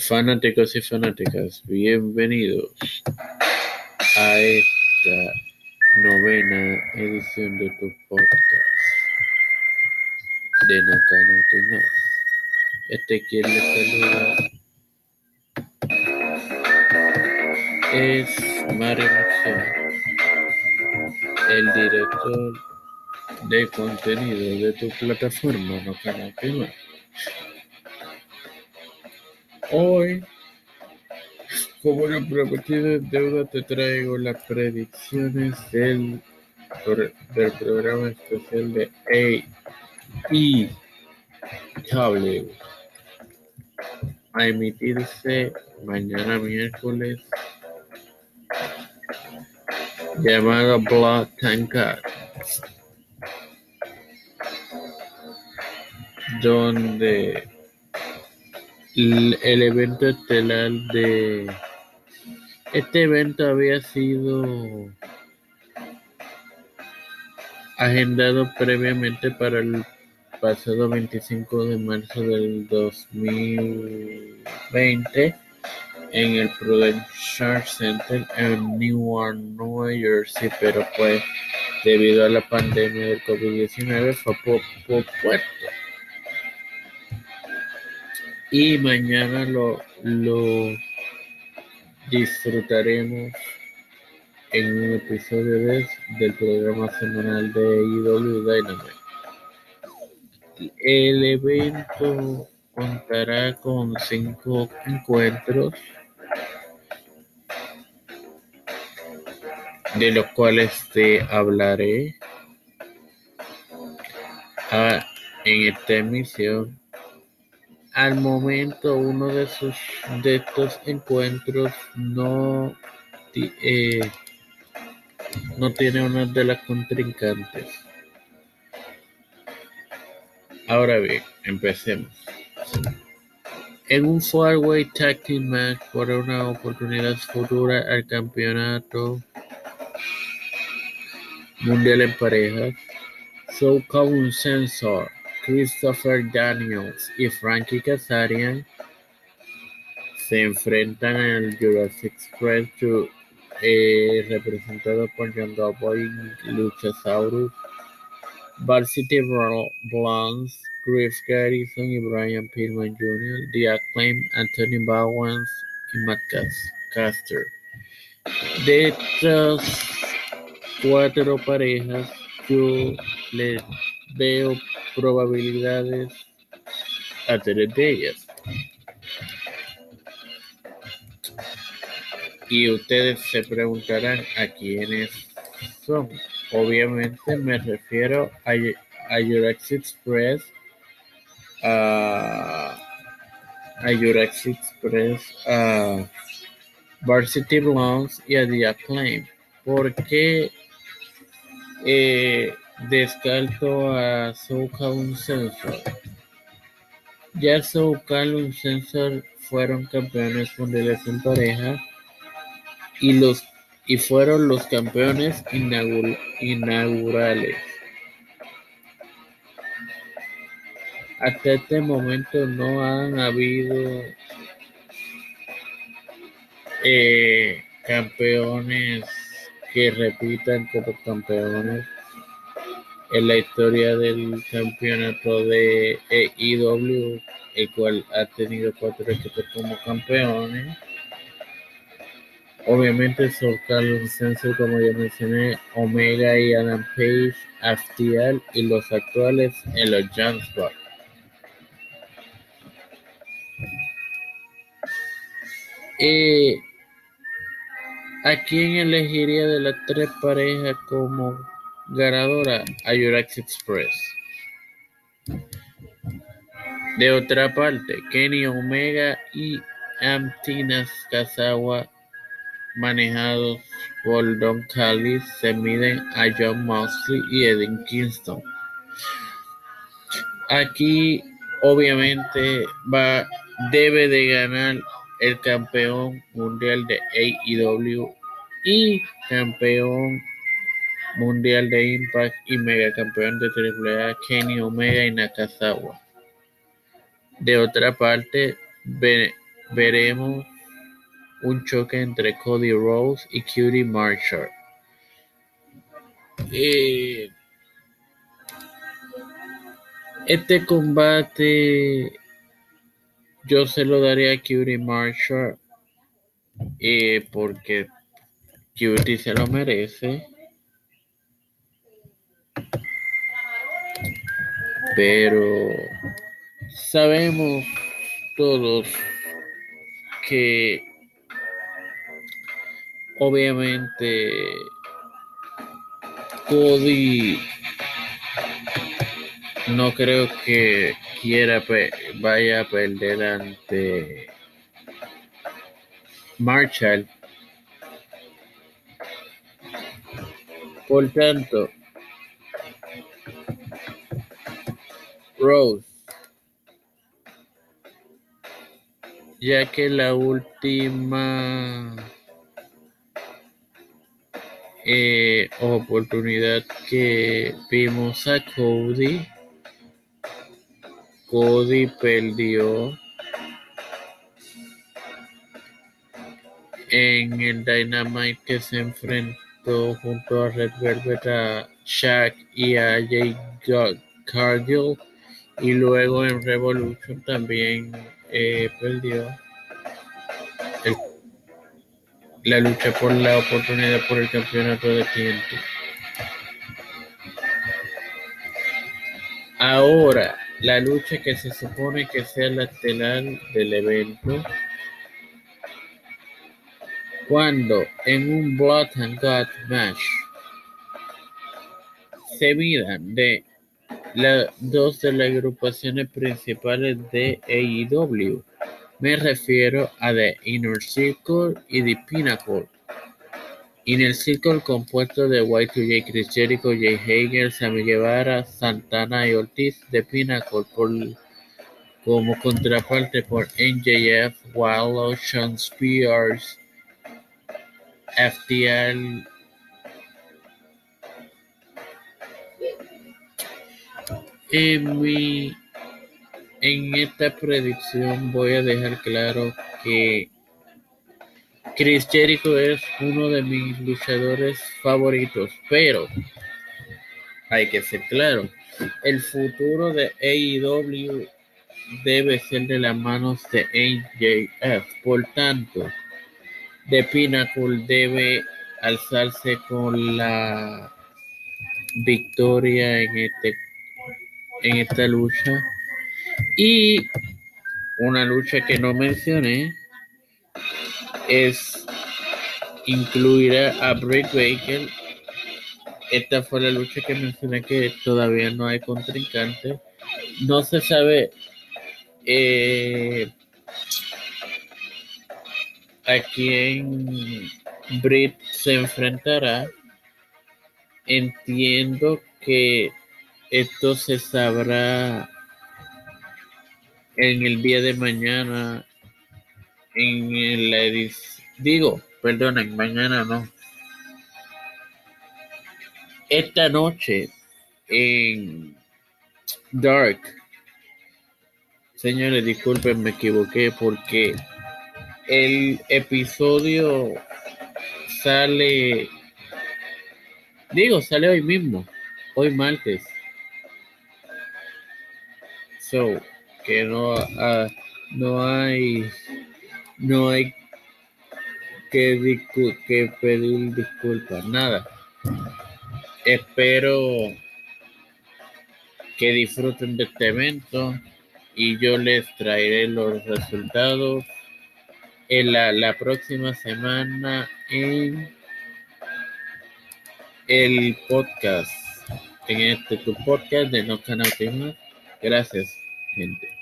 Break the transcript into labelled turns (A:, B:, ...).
A: Fanáticos y fanáticas, bienvenidos a esta novena edición de tu podcast de Nakanote y más. Este quien le saluda es Mario el director de contenido de tu plataforma Nakanote y más. Hoy, como lo prometido en deuda, te traigo las predicciones del, del programa especial de AEW a emitirse mañana miércoles llamado Blood Tankard donde el evento estelar de este evento había sido agendado previamente para el pasado 25 de marzo del 2020 en el Prudential Center en Newark, Nueva Jersey, pero pues debido a la pandemia del COVID-19 fue pospuesto y mañana lo, lo disfrutaremos en un episodio de, del programa semanal de IW Dynamite. El evento contará con cinco encuentros, de los cuales te hablaré ah, en esta emisión al momento, uno de, sus, de estos encuentros no, eh, no tiene una de las contrincantes. Ahora bien, empecemos. En un four-way tag team match por una oportunidad futura al campeonato mundial en parejas, un Sensor Christopher Daniels y Frankie Kazarian se enfrentan al Jurassic Express eh, representado por John Doughboy Luchasaurus, Varsity Blondes, Chris Garrison y Brian Pillman Jr., The Acclaim, Anthony Bowens y Matt Caster. De estas cuatro parejas, yo les veo probabilidades a tres de ellas. Y ustedes se preguntarán a quiénes son. Obviamente me refiero a, a Express, a, a Express, a Varsity Blondes y a The Acclaim. Porque eh, Descarto a un Sensor. Ya un Sensor fueron campeones mundiales en pareja y los y fueron los campeones inaugurales. Hasta este momento no han habido eh, campeones que repitan como campeones en la historia del campeonato de EIW, el cual ha tenido cuatro equipos como campeones. Obviamente son Carlos Sensor, como ya mencioné, Omega y Adam Page, Aftial y los actuales en los Jansport. Eh, ¿A quién elegiría de las tres parejas como ganadora a Express. De otra parte, Kenny Omega y Amtinas Kazawa, manejados por Don Callis, se miden a John Mosley y Edwin Kingston. Aquí, obviamente, va, debe de ganar el campeón mundial de AEW y campeón mundial de Impact y megacampeón de AAA Kenny Omega y Nakazawa. De otra parte, veremos un choque entre Cody Rose y Cutie Marshall. Eh, este combate yo se lo daría a Cutie Marshall eh, porque Cutie se lo merece. Pero sabemos todos que obviamente Cody no creo que quiera vaya a perder ante Marshall. Por tanto, Rose, ya que la última eh, oportunidad que vimos a Cody, Cody perdió en el Dynamite que se enfrentó junto a Red Velvet a Shaq y a Jay Cargill y luego en Revolution también eh, perdió la lucha por la oportunidad por el campeonato de TNT. Ahora, la lucha que se supone que sea la estelar del evento, cuando en un Blood and God match se midan de dos de las agrupaciones principales de AEW. Me refiero a The Inner Circle y The Pinnacle. Inner Circle compuesto de Y2J, Chris Jericho, Jay Hager, Sammy Guevara, Santana y Ortiz. The Pinnacle por, como contraparte por NJF, Wild Ocean Spears, FTL, En, mi, en esta predicción voy a dejar claro que Chris Jericho es uno de mis luchadores favoritos, pero hay que ser claro, el futuro de AEW debe ser de las manos de AJF. Por tanto, The Pinnacle debe alzarse con la victoria en este en esta lucha. Y una lucha que no mencioné es incluir a Britt Baker. Esta fue la lucha que mencioné que todavía no hay contrincante. No se sabe eh, a quién Britt se enfrentará. Entiendo que esto se sabrá en el día de mañana en la edición. Digo, perdonen, mañana no. Esta noche en Dark. Señores, disculpen, me equivoqué porque el episodio sale. Digo, sale hoy mismo, hoy martes que no, uh, no hay no hay que, que pedir disculpas, nada. Espero que disfruten de este evento y yo les traeré los resultados en la, la próxima semana en el podcast, en este tu podcast de No Canal Gracias gente.